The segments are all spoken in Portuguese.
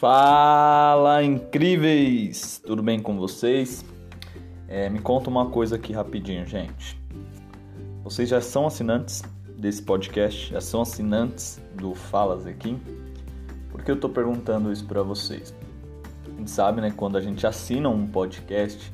Fala incríveis! Tudo bem com vocês? É, me conta uma coisa aqui rapidinho, gente. Vocês já são assinantes desse podcast? Já são assinantes do Fala Zequim? Por que eu tô perguntando isso para vocês? A gente sabe, né, quando a gente assina um podcast,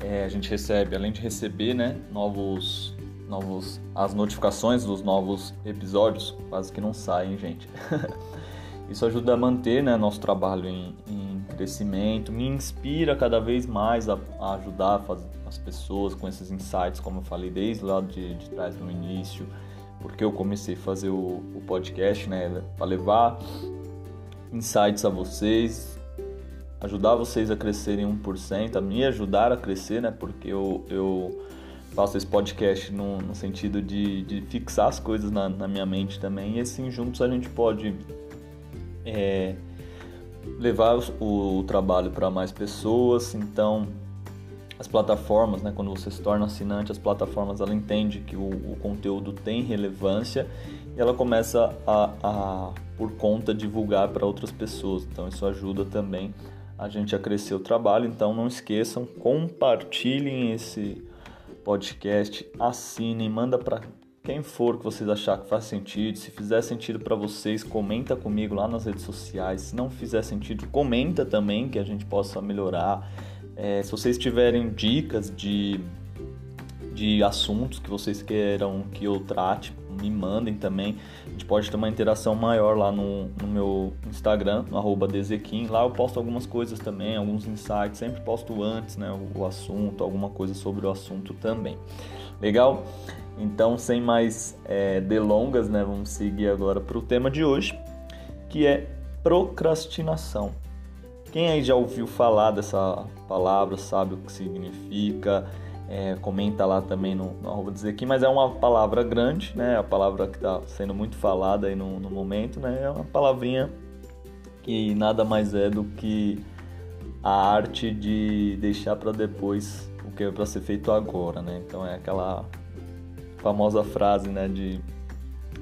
é, a gente recebe, além de receber, né, novos, novos, as notificações dos novos episódios, quase que não saem, gente. Isso ajuda a manter né, nosso trabalho em, em, crescimento, me inspira cada vez mais a, a ajudar as pessoas com esses insights, como eu falei desde lá de, de trás no início, porque eu comecei a fazer o, o podcast, né, para levar insights a vocês, ajudar vocês a crescerem 1%, a me ajudar a crescer, né, porque eu, eu faço esse podcast no, no sentido de, de fixar as coisas na, na minha mente também, e assim juntos a gente pode é, levar o, o trabalho para mais pessoas. Então, as plataformas, né, quando você se torna assinante, as plataformas ela entende que o, o conteúdo tem relevância e ela começa a, a por conta divulgar para outras pessoas. Então isso ajuda também a gente a crescer o trabalho. Então não esqueçam, compartilhem esse podcast, assinem, manda para quem for que vocês achar que faz sentido, se fizer sentido para vocês, comenta comigo lá nas redes sociais. Se não fizer sentido, comenta também que a gente possa melhorar. É, se vocês tiverem dicas de, de assuntos que vocês queiram que eu trate, me mandem também. A gente pode ter uma interação maior lá no, no meu Instagram, no arroba Dezequim. Lá eu posto algumas coisas também, alguns insights. Sempre posto antes né, o, o assunto, alguma coisa sobre o assunto também. Legal? Então, sem mais é, delongas, né, vamos seguir agora para o tema de hoje, que é procrastinação. Quem aí já ouviu falar dessa palavra, sabe o que significa? É, comenta lá também no, arroba dizer aqui, mas é uma palavra grande, né? A palavra que está sendo muito falada aí no, no momento, né? É uma palavrinha que nada mais é do que a arte de deixar para depois o que é para ser feito agora, né? Então é aquela famosa frase, né, de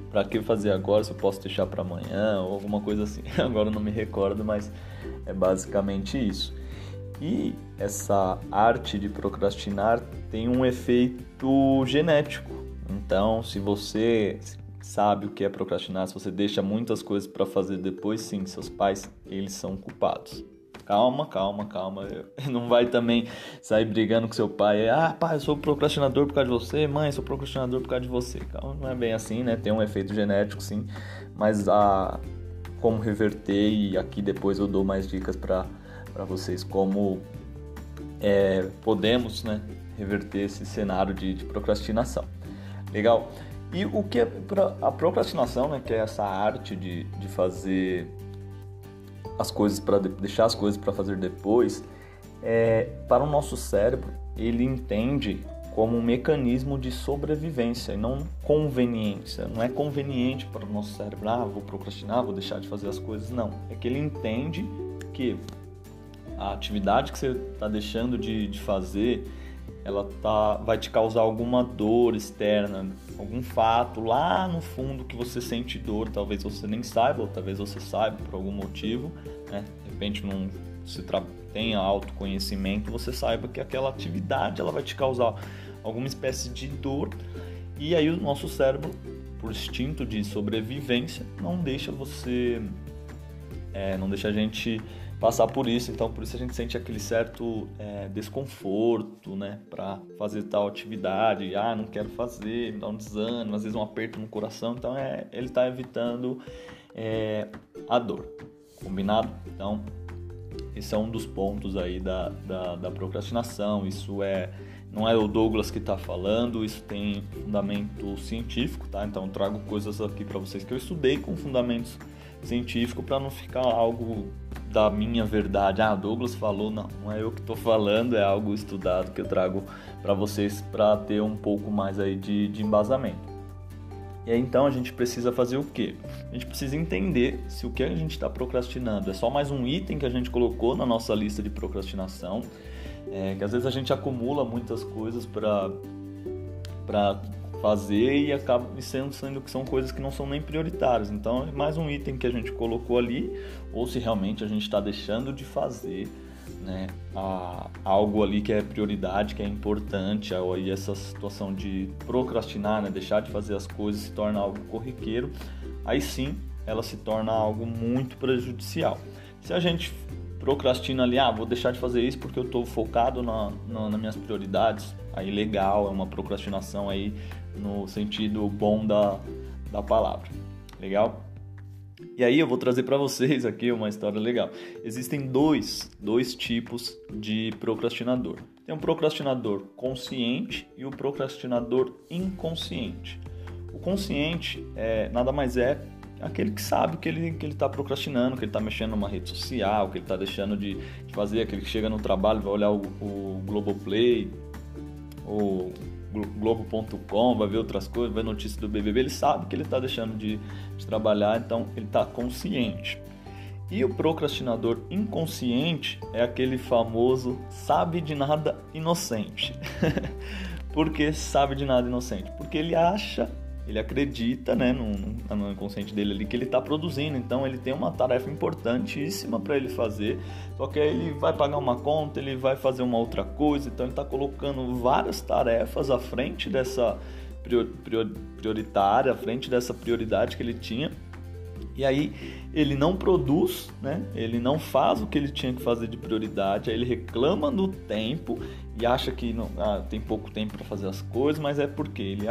para que fazer agora se eu posso deixar para amanhã ou alguma coisa assim. Agora não me recordo, mas é basicamente isso. E essa arte de procrastinar tem um efeito genético. Então, se você sabe o que é procrastinar, se você deixa muitas coisas para fazer depois, sim, seus pais, eles são culpados. Calma, calma, calma. Não vai também sair brigando com seu pai. Ah, pai, eu sou procrastinador por causa de você. Mãe, eu sou procrastinador por causa de você. Calma, não é bem assim, né? Tem um efeito genético, sim. Mas a como reverter e aqui depois eu dou mais dicas para vocês como é, podemos, né? Reverter esse cenário de, de procrastinação. Legal? E o que é a procrastinação, né? Que é essa arte de, de fazer as coisas para deixar as coisas para fazer depois, é, para o nosso cérebro ele entende como um mecanismo de sobrevivência e não conveniência. Não é conveniente para o nosso cérebro, ah, vou procrastinar, vou deixar de fazer as coisas. Não. É que ele entende que a atividade que você está deixando de, de fazer ela tá, vai te causar alguma dor externa, algum fato lá no fundo que você sente dor, talvez você nem saiba, ou talvez você saiba por algum motivo, né? De repente não se tenha autoconhecimento, você saiba que aquela atividade ela vai te causar alguma espécie de dor e aí o nosso cérebro, por instinto de sobrevivência, não deixa você, é, não deixa a gente passar por isso, então por isso a gente sente aquele certo é, desconforto, né, para fazer tal atividade, ah, não quero fazer, me dá um desânimo, às vezes um aperto no coração, então é, ele está evitando é, a dor, combinado? Então esse é um dos pontos aí da, da, da procrastinação, isso é não é o Douglas que está falando, isso tem fundamento científico, tá? Então trago coisas aqui para vocês que eu estudei com fundamentos científicos para não ficar algo da minha verdade. Ah, Douglas falou, não, não é eu que estou falando, é algo estudado que eu trago para vocês para ter um pouco mais aí de, de embasamento. E aí então a gente precisa fazer o quê? A gente precisa entender se o que a gente está procrastinando é só mais um item que a gente colocou na nossa lista de procrastinação, é, que às vezes a gente acumula muitas coisas para fazer e acaba sendo, sendo que são coisas que não são nem prioritárias. Então é mais um item que a gente colocou ali, ou se realmente a gente está deixando de fazer né, a, algo ali que é prioridade, que é importante, aí essa situação de procrastinar, né, deixar de fazer as coisas se torna algo corriqueiro, aí sim ela se torna algo muito prejudicial. Se a gente procrastina ali, ah, vou deixar de fazer isso porque eu estou focado na, na, nas minhas prioridades, aí legal, é uma procrastinação aí no sentido bom da, da palavra. Legal? E aí eu vou trazer para vocês aqui uma história legal. Existem dois, dois tipos de procrastinador. Tem um procrastinador consciente e o procrastinador inconsciente. O consciente é, nada mais é aquele que sabe que ele que ele está procrastinando, que ele está mexendo numa rede social, que ele está deixando de, de, fazer, aquele que chega no trabalho vai olhar o, o Globoplay, ou Globo.com, vai ver outras coisas, vai notícias do BBB, ele sabe que ele está deixando de, de trabalhar, então ele está consciente. E o procrastinador inconsciente é aquele famoso sabe de nada inocente. Por que sabe de nada inocente? Porque ele acha ele acredita, né, no, no inconsciente dele ali que ele está produzindo, então ele tem uma tarefa importantíssima para ele fazer, só que aí ele vai pagar uma conta, ele vai fazer uma outra coisa, então ele está colocando várias tarefas à frente dessa prioritária, à frente dessa prioridade que ele tinha, e aí ele não produz, né? Ele não faz o que ele tinha que fazer de prioridade, aí ele reclama do tempo e acha que não, ah, tem pouco tempo para fazer as coisas, mas é porque ele,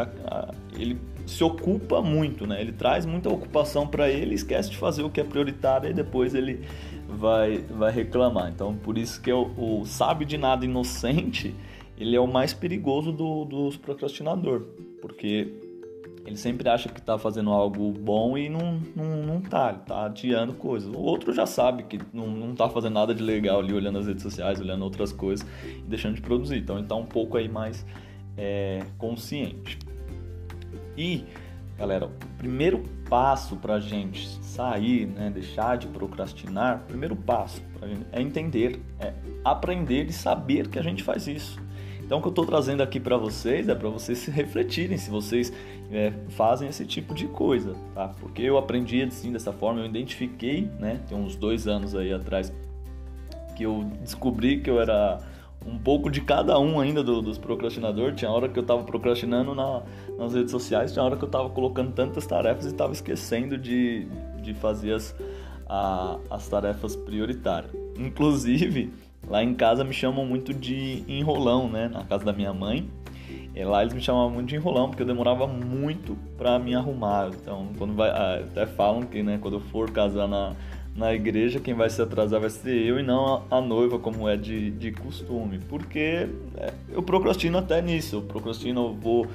ele se ocupa muito, né? Ele traz muita ocupação para ele, esquece de fazer o que é prioritário e depois ele vai, vai reclamar. Então, por isso que o, o sabe de nada inocente, ele é o mais perigoso do, dos procrastinador, porque ele sempre acha que está fazendo algo bom e não, não, não tá, ele tá adiando coisas. O outro já sabe que não, não tá fazendo nada de legal ali, olhando as redes sociais, olhando outras coisas e deixando de produzir. Então ele tá um pouco aí mais é, consciente. E, galera, o primeiro passo para a gente sair, né, deixar de procrastinar, o primeiro passo é entender, é aprender e saber que a gente faz isso. Então, o que eu estou trazendo aqui para vocês é para vocês se refletirem se vocês é, fazem esse tipo de coisa, tá? Porque eu aprendi assim dessa forma, eu identifiquei, né? Tem uns dois anos aí atrás que eu descobri que eu era um pouco de cada um ainda do, dos procrastinadores. Tinha hora que eu estava procrastinando na, nas redes sociais, tinha hora que eu estava colocando tantas tarefas e estava esquecendo de, de fazer as, a, as tarefas prioritárias. Inclusive, lá em casa me chamam muito de enrolão, né? Na casa da minha mãe. E lá eles me chamavam muito de enrolão, porque eu demorava muito para me arrumar. Então, quando vai. Ah, até falam que, né, quando eu for casar na, na igreja, quem vai se atrasar vai ser eu e não a, a noiva, como é de, de costume. Porque é, eu procrastino até nisso. Eu procrastino, eu vou.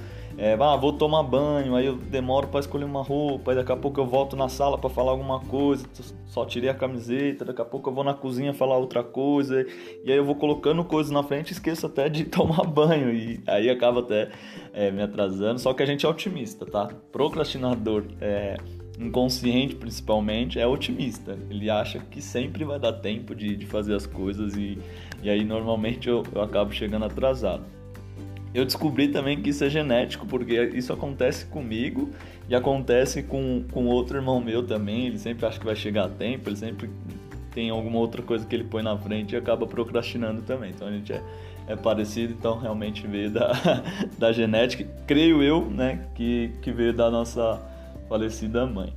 É, ah, vou tomar banho, aí eu demoro para escolher uma roupa, aí daqui a pouco eu volto na sala para falar alguma coisa, só tirei a camiseta, daqui a pouco eu vou na cozinha falar outra coisa, e aí eu vou colocando coisas na frente e esqueço até de tomar banho, e aí acaba até é, me atrasando. Só que a gente é otimista, tá? Procrastinador é, inconsciente principalmente, é otimista. Ele acha que sempre vai dar tempo de, de fazer as coisas e, e aí normalmente eu, eu acabo chegando atrasado. Eu descobri também que isso é genético, porque isso acontece comigo e acontece com, com outro irmão meu também. Ele sempre acha que vai chegar a tempo, ele sempre tem alguma outra coisa que ele põe na frente e acaba procrastinando também. Então a gente é, é parecido, então realmente veio da, da genética, creio eu, né, que, que veio da nossa falecida mãe.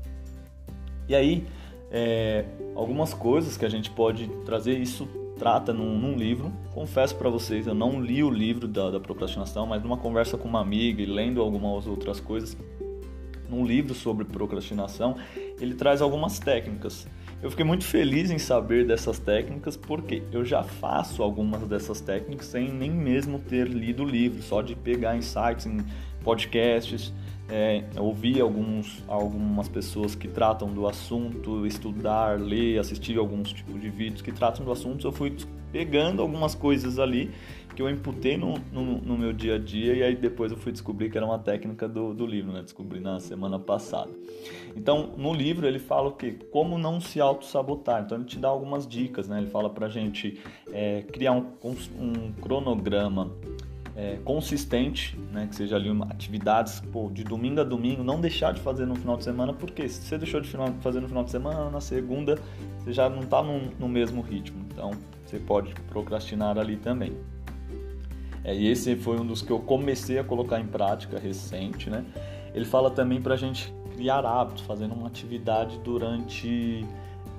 E aí, é, algumas coisas que a gente pode trazer, isso trata num, num livro. Confesso para vocês, eu não li o livro da, da, procrastinação, mas numa conversa com uma amiga e lendo algumas outras coisas, num livro sobre procrastinação, ele traz algumas técnicas. Eu fiquei muito feliz em saber dessas técnicas porque eu já faço algumas dessas técnicas sem nem mesmo ter lido o livro, só de pegar insights em podcasts, é, ouvir alguns, algumas pessoas que tratam do assunto, estudar, ler, assistir alguns tipos de vídeos que tratam do assunto, eu fui pegando algumas coisas ali que eu imputei no, no, no, meu dia a dia e aí depois eu fui descobrir que era uma técnica do, do livro, né? Descobri na semana passada. Então, no livro ele fala o que? Como não se auto-sabotar. Então ele te dá algumas dicas, né? Ele fala pra gente é, criar um, um cronograma é, consistente, né? Que seja ali uma atividades pô, de domingo a domingo, não deixar de fazer no final de semana, porque se você deixou de fazer no final de semana, na segunda você já não está no, no, mesmo ritmo. Então você pode procrastinar ali também. É, e esse foi um dos que eu comecei a colocar em prática recente, né? Ele fala também para a gente criar hábitos, fazendo uma atividade durante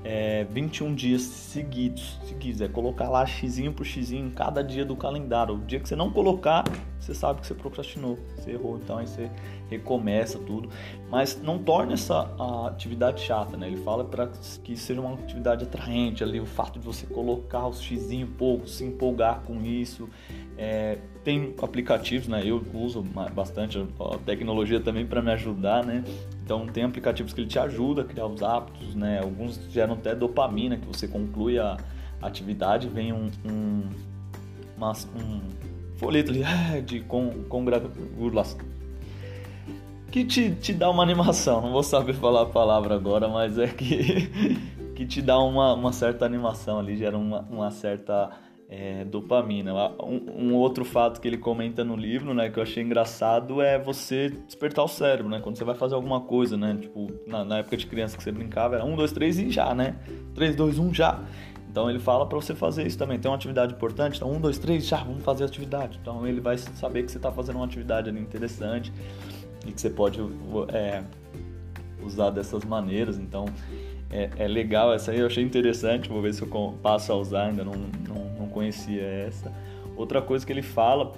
é, 21 dias seguidos. Seguidos, é colocar lá x por x em cada dia do calendário. O dia que você não colocar, você sabe que você procrastinou, você errou, então aí você recomeça tudo. Mas não torne essa atividade chata, né? Ele fala para que seja uma atividade atraente ali, o fato de você colocar os x pouco, se empolgar com isso. É, tem aplicativos, né? Eu uso bastante a tecnologia também para me ajudar, né? Então tem aplicativos que ele te ajuda a criar os hábitos, né? Alguns geram até dopamina, que você conclui a atividade, vem um, um, uma, um folheto ali ah, de congratulação que te, te dá uma animação. Não vou saber falar a palavra agora, mas é que, que te dá uma, uma certa animação ali, gera uma, uma certa é, dopamina. Um, um, outro fato que ele comenta no livro, né, que eu achei engraçado, é você despertar o cérebro, né? Quando você vai fazer alguma coisa, né? Tipo, na, na época de criança que você brincava, era um, dois, três e já, né? Três, dois, um, já. Então ele fala para você fazer isso também. Tem uma atividade importante, então um, dois, três, já, vamos fazer a atividade. Então ele vai saber que você está fazendo uma atividade ali interessante e que você pode é, usar dessas maneiras. Então é, é, legal essa aí, eu achei interessante. Vou ver se eu passo a usar, ainda não, não, não conhecia essa. Outra coisa que ele fala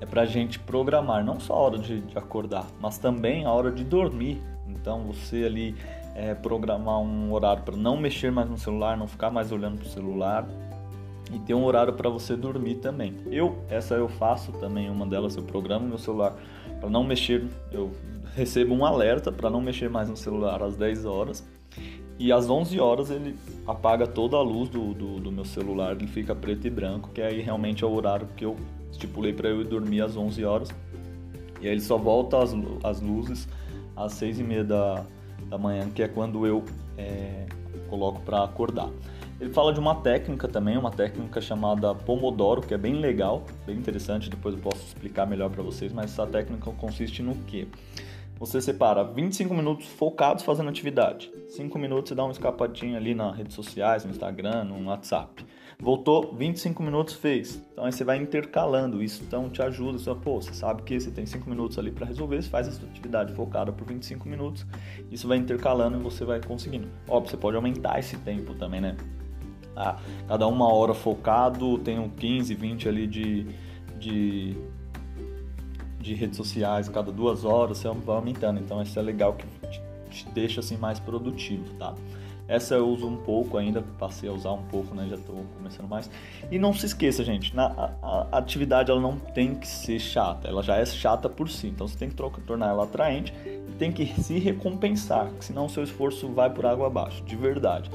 é para a gente programar não só a hora de, de, acordar, mas também a hora de dormir. Então você ali é, programar um horário para não mexer mais no celular, não ficar mais olhando para o celular e ter um horário para você dormir também. Eu essa eu faço também uma delas eu programo meu celular para não mexer, eu recebo um alerta para não mexer mais no celular às 10 horas e às 11 horas ele apaga toda a luz do, do, do, meu celular, ele fica preto e branco, que aí realmente é o horário que eu estipulei para eu ir dormir às 11 horas. E aí ele só volta as, as luzes às 6 e meia da, da manhã, que é quando eu é, coloco para acordar. Ele fala de uma técnica também, uma técnica chamada Pomodoro, que é bem legal, bem interessante, depois eu posso explicar melhor para vocês, mas essa técnica consiste no quê? Você separa 25 minutos focados fazendo atividade. 5 minutos você dá uma escapadinha ali nas redes sociais, no Instagram, no WhatsApp. Voltou, 25 minutos fez. Então aí você vai intercalando isso, então te ajuda. Você, pô, você sabe que você tem 5 minutos ali para resolver, você faz essa atividade focada por 25 minutos. Isso vai intercalando e você vai conseguindo. Óbvio, você pode aumentar esse tempo também, né? Ah, cada uma hora focado, tem 15, 20 ali de, de de redes sociais cada duas horas, você vai aumentando. Então isso é legal que te deixa assim mais produtivo, tá? Essa eu uso um pouco ainda, passei a usar um pouco, né? Já estou começando mais. E não se esqueça, gente, na, a, a, atividade ela não tem que ser chata, ela já é chata por si. Então você tem que tornar ela atraente e tem que se recompensar, senão o seu esforço vai por água abaixo, de verdade.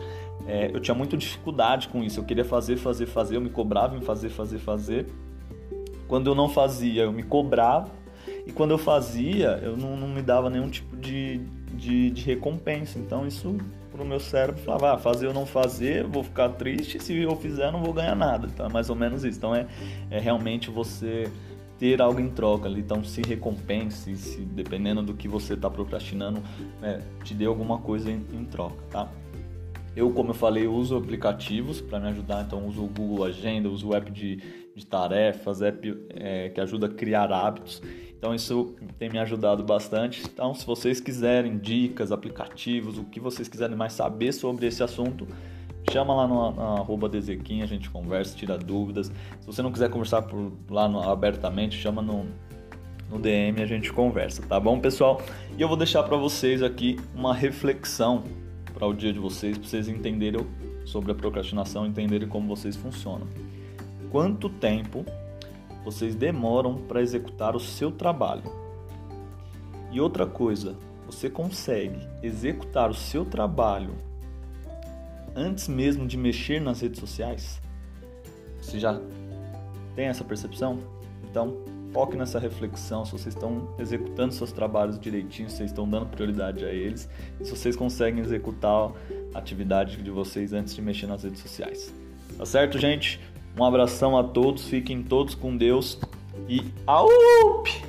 É, eu tinha muita dificuldade com isso, eu queria fazer, fazer, fazer, eu me cobrava em fazer, fazer, fazer quando eu não fazia, eu me cobrava. E quando eu fazia, eu não, não me dava nenhum tipo de, de, de recompensa. Então isso pro meu cérebro falava, ah, fazer ou não fazer, vou ficar triste, se eu fizer não vou ganhar nada. Então é mais ou menos isso. Então é, é realmente você ter algo em troca ali, então se recompense, se dependendo do que você está procrastinando, é, te dê alguma coisa em, em troca, tá? Eu, como eu falei, uso aplicativos para me ajudar, então uso o Google Agenda, uso o app de, de tarefas, app é, que ajuda a criar hábitos. Então isso tem me ajudado bastante. Então, se vocês quiserem dicas, aplicativos, o que vocês quiserem mais saber sobre esse assunto, chama lá no, no arroba Dezequim, a gente conversa, tira dúvidas. Se você não quiser conversar por lá no, abertamente, chama no, no DM a gente conversa, tá bom, pessoal? E eu vou deixar para vocês aqui uma reflexão para o dia de vocês, para vocês entenderem sobre a procrastinação, entenderem como vocês funcionam. Quanto tempo vocês demoram para executar o seu trabalho? E outra coisa, você consegue executar o seu trabalho antes mesmo de mexer nas redes sociais? Você já tem essa percepção? Então, foque nessa reflexão, se vocês estão executando seus trabalhos direitinho, se vocês estão dando prioridade a eles, se vocês conseguem executar a atividade de vocês antes de mexer nas redes sociais. Tá certo, gente? Um abração a todos, fiquem todos com Deus e aup!